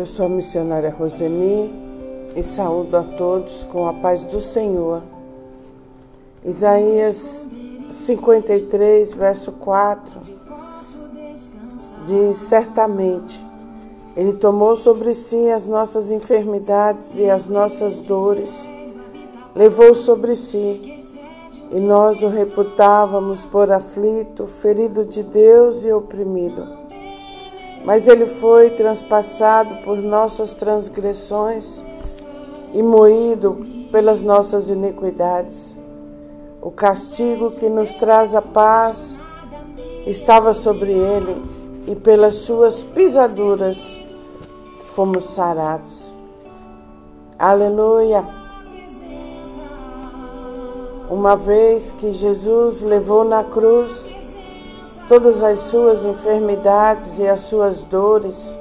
Eu sou a missionária Roseni e saúdo a todos com a paz do Senhor. Isaías 53, verso 4 diz: Certamente Ele tomou sobre si as nossas enfermidades e as nossas dores, levou sobre si, e nós o reputávamos por aflito, ferido de Deus e oprimido mas ele foi transpassado por nossas transgressões e moído pelas nossas iniquidades. O castigo que nos traz a paz estava sobre ele, e pelas suas pisaduras fomos sarados. Aleluia! Uma vez que Jesus levou na cruz todas as suas enfermidades e as suas dores.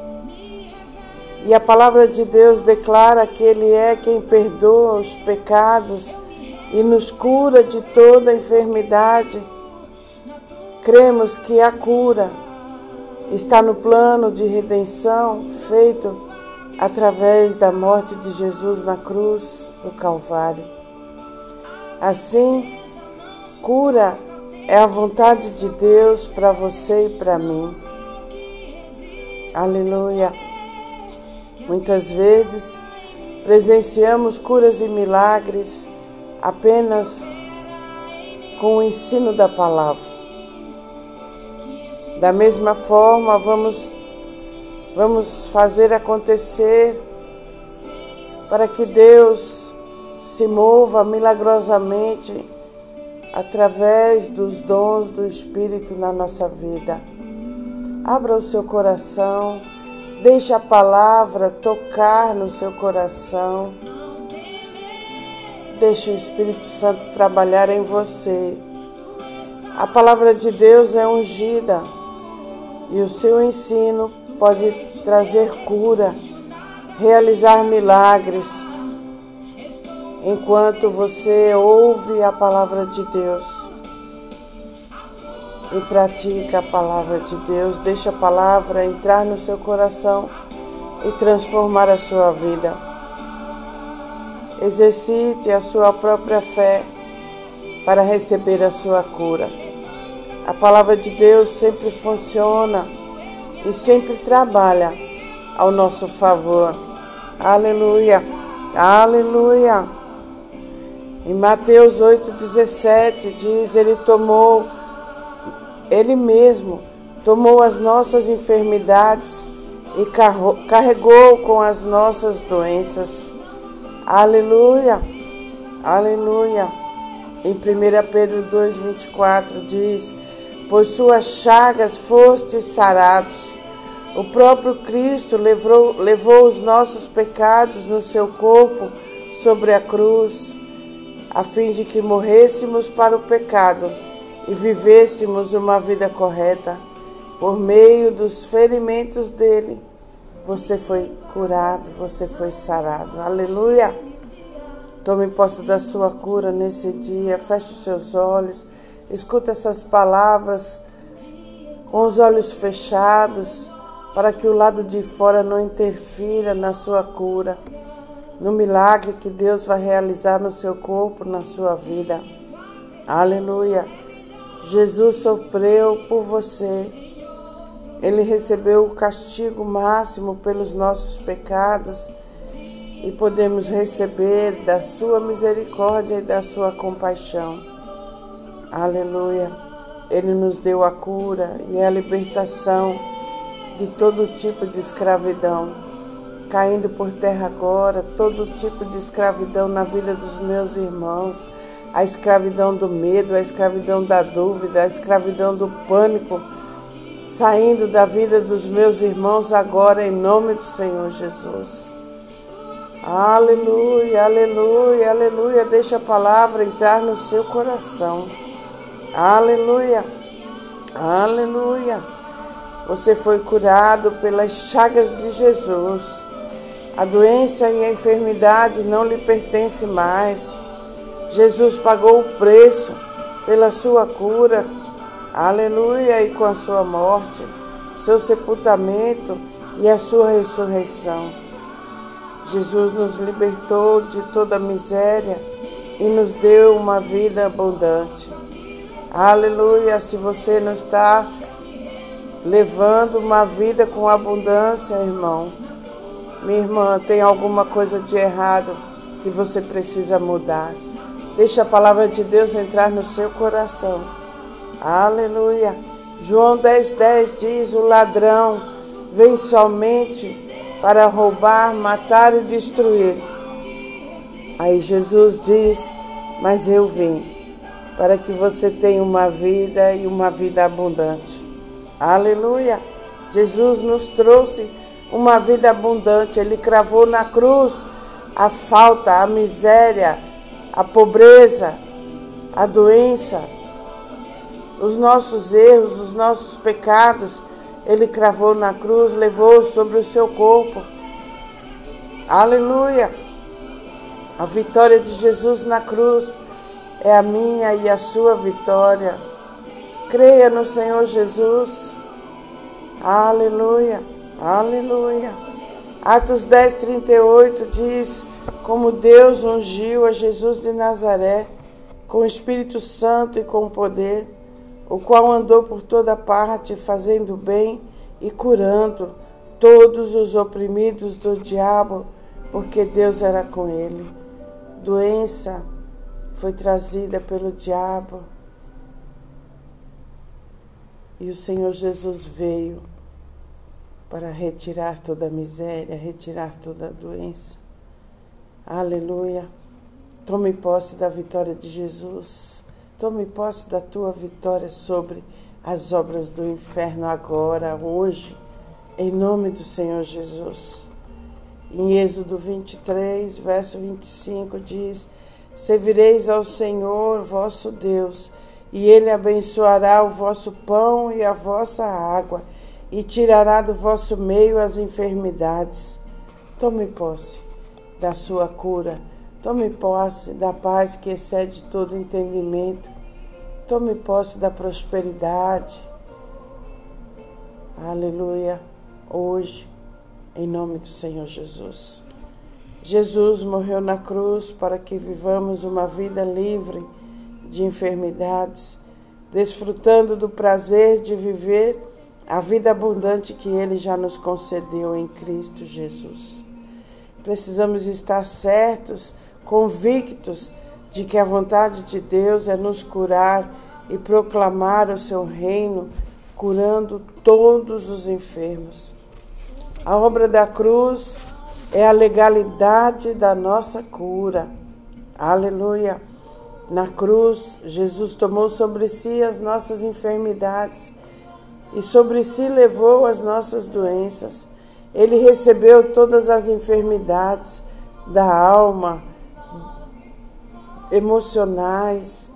E a palavra de Deus declara que Ele é quem perdoa os pecados e nos cura de toda enfermidade. Cremos que a cura está no plano de redenção feito através da morte de Jesus na cruz do Calvário. Assim, cura é a vontade de Deus para você e para mim. Aleluia. Muitas vezes presenciamos curas e milagres apenas com o ensino da palavra. Da mesma forma, vamos vamos fazer acontecer para que Deus se mova milagrosamente através dos dons do Espírito na nossa vida. Abra o seu coração, deixe a palavra tocar no seu coração. Deixe o Espírito Santo trabalhar em você. A palavra de Deus é ungida e o seu ensino pode trazer cura, realizar milagres enquanto você ouve a palavra de Deus e pratica a palavra de Deus, deixa a palavra entrar no seu coração e transformar a sua vida. Exercite a sua própria fé para receber a sua cura. A palavra de Deus sempre funciona e sempre trabalha ao nosso favor. Aleluia, aleluia. Em Mateus 8,17 diz: Ele tomou, Ele mesmo tomou as nossas enfermidades e carregou com as nossas doenças. Aleluia, aleluia. Em 1 Pedro 2,24 diz: Por suas chagas fostes sarados. O próprio Cristo levou, levou os nossos pecados no seu corpo sobre a cruz a fim de que morrêssemos para o pecado e vivêssemos uma vida correta. Por meio dos ferimentos dele, você foi curado, você foi sarado. Aleluia! Tome posse da sua cura nesse dia, feche os seus olhos, escuta essas palavras com os olhos fechados, para que o lado de fora não interfira na sua cura no milagre que Deus vai realizar no seu corpo, na sua vida. Aleluia. Jesus sofreu por você. Ele recebeu o castigo máximo pelos nossos pecados e podemos receber da sua misericórdia e da sua compaixão. Aleluia. Ele nos deu a cura e a libertação de todo tipo de escravidão caindo por terra agora todo tipo de escravidão na vida dos meus irmãos, a escravidão do medo, a escravidão da dúvida, a escravidão do pânico, saindo da vida dos meus irmãos agora em nome do Senhor Jesus. Aleluia, aleluia, aleluia. Deixa a palavra entrar no seu coração. Aleluia, aleluia. Você foi curado pelas chagas de Jesus. A doença e a enfermidade não lhe pertencem mais. Jesus pagou o preço pela sua cura. Aleluia! E com a sua morte, seu sepultamento e a sua ressurreição. Jesus nos libertou de toda miséria e nos deu uma vida abundante. Aleluia! Se você não está levando uma vida com abundância, irmão, minha irmã, tem alguma coisa de errado que você precisa mudar. Deixa a palavra de Deus entrar no seu coração. Aleluia. João 10,10 10 diz: O ladrão vem somente para roubar, matar e destruir. Aí Jesus diz: Mas eu vim para que você tenha uma vida e uma vida abundante. Aleluia! Jesus nos trouxe uma vida abundante. Ele cravou na cruz a falta, a miséria, a pobreza, a doença, os nossos erros, os nossos pecados. Ele cravou na cruz, levou sobre o seu corpo. Aleluia! A vitória de Jesus na cruz é a minha e a sua vitória. Creia no Senhor Jesus. Aleluia! Aleluia. Atos 10, 38 diz: Como Deus ungiu a Jesus de Nazaré com o Espírito Santo e com poder, o qual andou por toda parte fazendo bem e curando todos os oprimidos do diabo, porque Deus era com ele. Doença foi trazida pelo diabo e o Senhor Jesus veio para retirar toda a miséria, retirar toda a doença. Aleluia. Tome posse da vitória de Jesus. Tome posse da tua vitória sobre as obras do inferno agora, hoje, em nome do Senhor Jesus. Em Êxodo 23, verso 25 diz: Servireis ao Senhor vosso Deus, e ele abençoará o vosso pão e a vossa água e tirará do vosso meio as enfermidades. Tome posse da sua cura, tome posse da paz que excede todo entendimento, tome posse da prosperidade. Aleluia. Hoje, em nome do Senhor Jesus. Jesus morreu na cruz para que vivamos uma vida livre de enfermidades, desfrutando do prazer de viver a vida abundante que Ele já nos concedeu em Cristo Jesus. Precisamos estar certos, convictos de que a vontade de Deus é nos curar e proclamar o seu reino, curando todos os enfermos. A obra da cruz é a legalidade da nossa cura. Aleluia! Na cruz, Jesus tomou sobre si as nossas enfermidades e sobre si levou as nossas doenças. Ele recebeu todas as enfermidades da alma, emocionais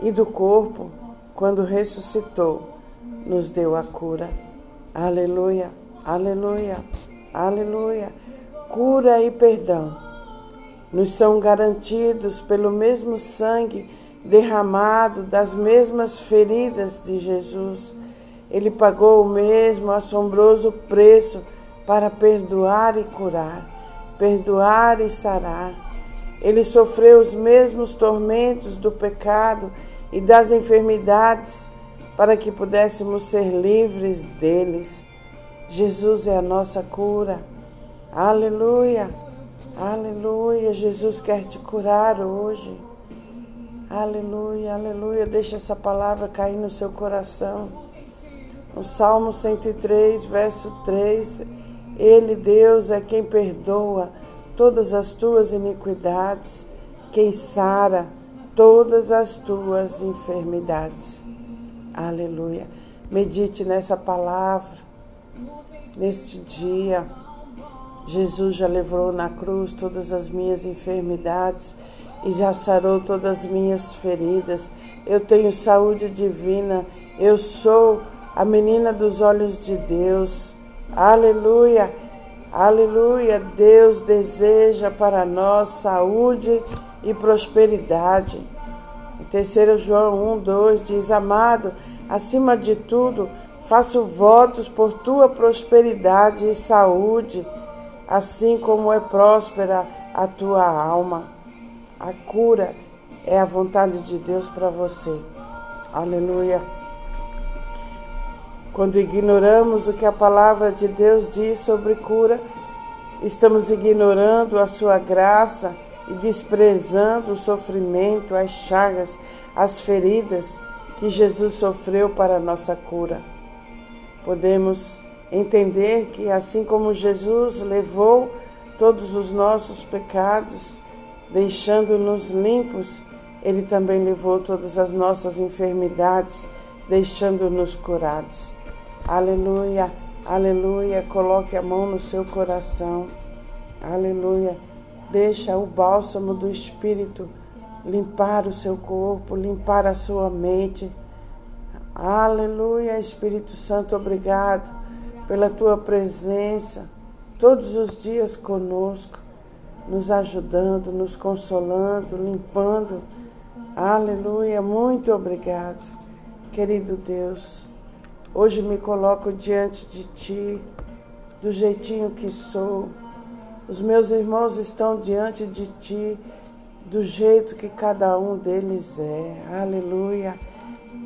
e do corpo, quando ressuscitou, nos deu a cura. Aleluia, aleluia, aleluia. Cura e perdão nos são garantidos pelo mesmo sangue derramado das mesmas feridas de Jesus ele pagou o mesmo assombroso preço para perdoar e curar, perdoar e sarar. Ele sofreu os mesmos tormentos do pecado e das enfermidades para que pudéssemos ser livres deles. Jesus é a nossa cura. Aleluia, aleluia. Jesus quer te curar hoje. Aleluia, aleluia. Deixa essa palavra cair no seu coração. No Salmo 103, verso 3, Ele, Deus, é quem perdoa todas as tuas iniquidades, quem sara todas as tuas enfermidades. Aleluia. Medite nessa palavra, neste dia. Jesus já levou na cruz todas as minhas enfermidades e já sarou todas as minhas feridas. Eu tenho saúde divina. Eu sou a menina dos olhos de Deus. Aleluia, aleluia. Deus deseja para nós saúde e prosperidade. Em 3 João 1, 2 diz: Amado, acima de tudo, Faço votos por tua prosperidade e saúde, assim como é próspera a tua alma. A cura é a vontade de Deus para você. Aleluia. Quando ignoramos o que a palavra de Deus diz sobre cura, estamos ignorando a sua graça e desprezando o sofrimento, as chagas, as feridas que Jesus sofreu para a nossa cura. Podemos entender que, assim como Jesus levou todos os nossos pecados, deixando-nos limpos, Ele também levou todas as nossas enfermidades, deixando-nos curados. Aleluia, aleluia. Coloque a mão no seu coração. Aleluia. Deixa o bálsamo do Espírito limpar o seu corpo, limpar a sua mente. Aleluia, Espírito Santo, obrigado pela tua presença todos os dias conosco, nos ajudando, nos consolando, limpando. Aleluia, muito obrigado, querido Deus. Hoje me coloco diante de Ti, do jeitinho que sou. Os meus irmãos estão diante de Ti, do jeito que cada um deles é. Aleluia.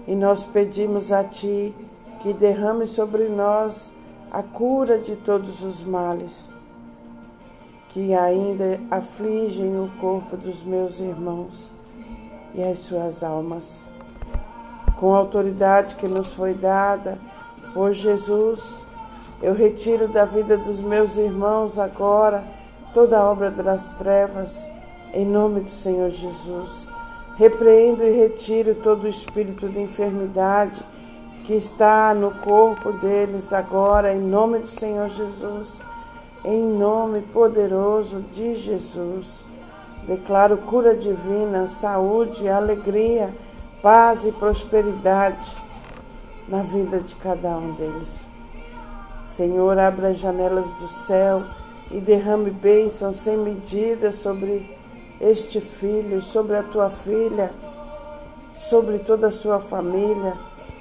E nós pedimos a Ti que derrame sobre nós a cura de todos os males que ainda afligem o corpo dos meus irmãos e as suas almas com a autoridade que nos foi dada por Jesus, eu retiro da vida dos meus irmãos agora toda obra das trevas, em nome do Senhor Jesus. Repreendo e retiro todo o espírito de enfermidade que está no corpo deles agora, em nome do Senhor Jesus. Em nome poderoso de Jesus. Declaro cura divina, saúde, alegria paz e prosperidade na vida de cada um deles. Senhor, abra as janelas do céu e derrame bênçãos sem medida sobre este filho, sobre a tua filha, sobre toda a sua família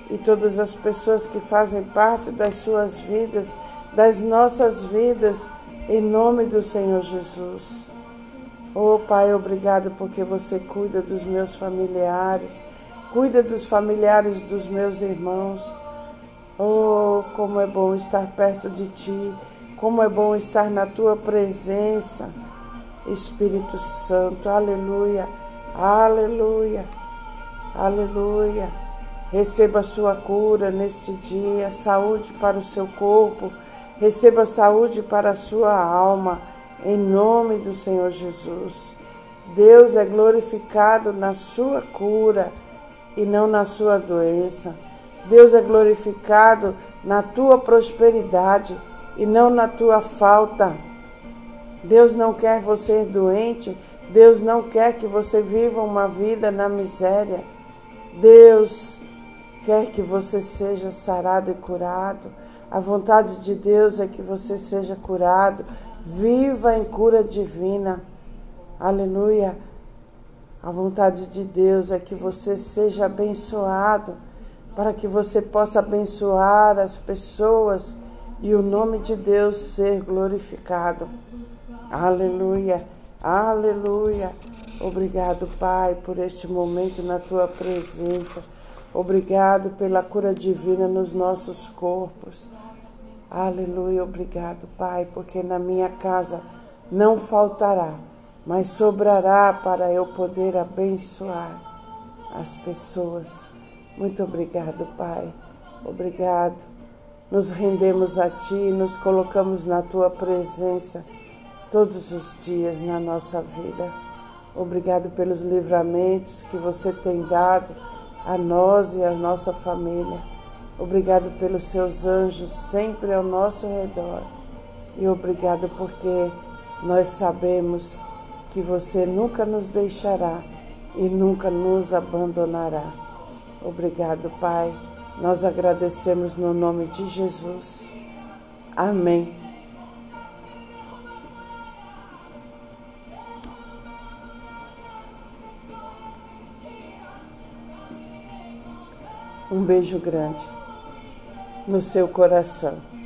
e todas as pessoas que fazem parte das suas vidas, das nossas vidas, em nome do Senhor Jesus. Oh Pai, obrigado porque você cuida dos meus familiares Cuida dos familiares dos meus irmãos. Oh, como é bom estar perto de ti, como é bom estar na tua presença, Espírito Santo. Aleluia, aleluia, aleluia. Receba a sua cura neste dia, saúde para o seu corpo, receba saúde para a sua alma, em nome do Senhor Jesus. Deus é glorificado na sua cura e não na sua doença. Deus é glorificado na tua prosperidade e não na tua falta. Deus não quer você doente, Deus não quer que você viva uma vida na miséria. Deus quer que você seja sarado e curado. A vontade de Deus é que você seja curado. Viva em cura divina. Aleluia. A vontade de Deus é que você seja abençoado, para que você possa abençoar as pessoas e o nome de Deus ser glorificado. Aleluia, aleluia. Obrigado, Pai, por este momento na tua presença. Obrigado pela cura divina nos nossos corpos. Aleluia, obrigado, Pai, porque na minha casa não faltará mas sobrará para eu poder abençoar as pessoas. Muito obrigado, Pai. Obrigado. Nos rendemos a Ti e nos colocamos na Tua presença todos os dias na nossa vida. Obrigado pelos livramentos que você tem dado a nós e a nossa família. Obrigado pelos seus anjos sempre ao nosso redor. E obrigado porque nós sabemos que você nunca nos deixará e nunca nos abandonará. Obrigado, Pai. Nós agradecemos no nome de Jesus. Amém. Um beijo grande. no seu coração.